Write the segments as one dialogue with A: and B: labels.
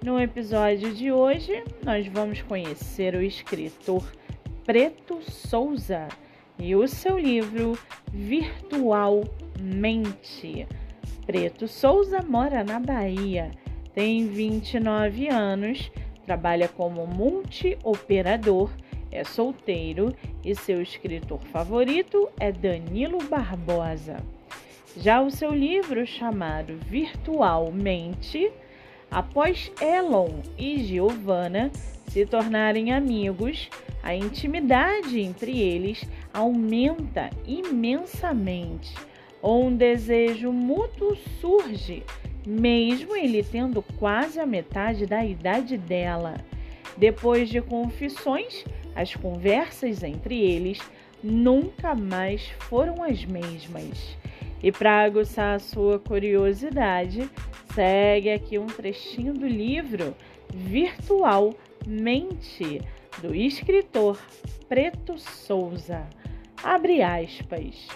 A: No episódio de hoje, nós vamos conhecer o escritor Preto Souza e o seu livro Virtualmente. Preto Souza mora na Bahia, tem 29 anos, trabalha como multi-operador, é solteiro e seu escritor favorito é Danilo Barbosa. Já o seu livro, chamado Virtualmente, Após Elon e Giovanna se tornarem amigos, a intimidade entre eles aumenta imensamente. Um desejo mútuo surge, mesmo ele tendo quase a metade da idade dela. Depois de confissões, as conversas entre eles nunca mais foram as mesmas. E para aguçar a sua curiosidade, segue aqui um trechinho do livro Virtualmente, do escritor Preto Souza. Abre aspas.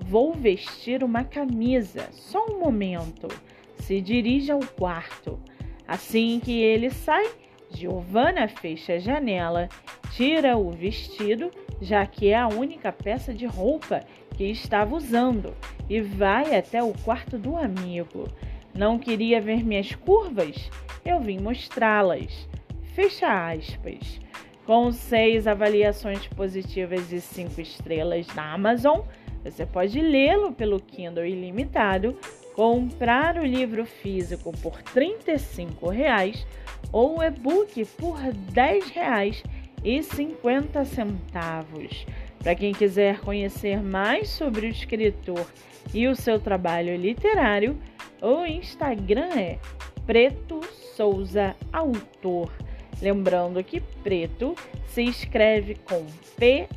A: Vou vestir uma camisa, só um momento. Se dirige ao quarto. Assim que ele sai, Giovanna fecha a janela, tira o vestido, já que é a única peça de roupa que estava usando, e vai até o quarto do amigo. Não queria ver minhas curvas? Eu vim mostrá-las. Fecha aspas. Com seis avaliações positivas e cinco estrelas na Amazon, você pode lê-lo pelo Kindle ilimitado, comprar o livro físico por R$ 35,00 ou o e-book por R$ 10,50. Para quem quiser conhecer mais sobre o escritor e o seu trabalho literário, o Instagram é Preto Souza Autor. Lembrando que Preto se escreve com P-R-E-T-H-O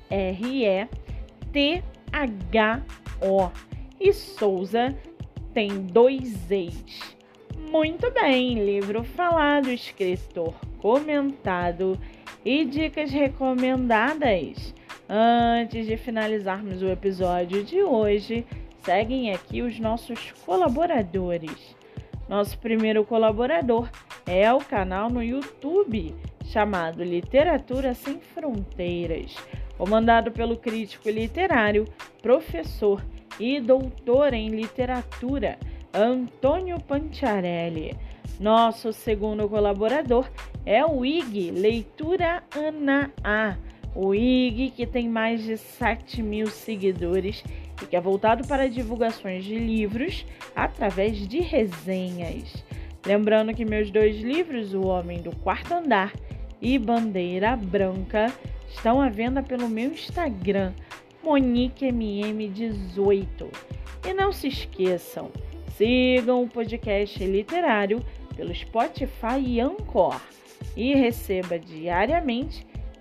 A: e Souza tem dois E's. Muito bem, livro falado, escritor comentado e dicas recomendadas. Antes de finalizarmos o episódio de hoje, seguem aqui os nossos colaboradores. Nosso primeiro colaborador é o canal no YouTube chamado Literatura Sem Fronteiras, comandado pelo crítico literário, professor e doutor em literatura Antônio Panciarelli. Nosso segundo colaborador é o IG Leitura Ana A. O IG que tem mais de 7 mil seguidores e que é voltado para divulgações de livros através de resenhas. Lembrando que meus dois livros, O Homem do Quarto Andar e Bandeira Branca, estão à venda pelo meu Instagram, MoniqueMM18. E não se esqueçam, sigam o podcast literário pelo Spotify e Anchor e receba diariamente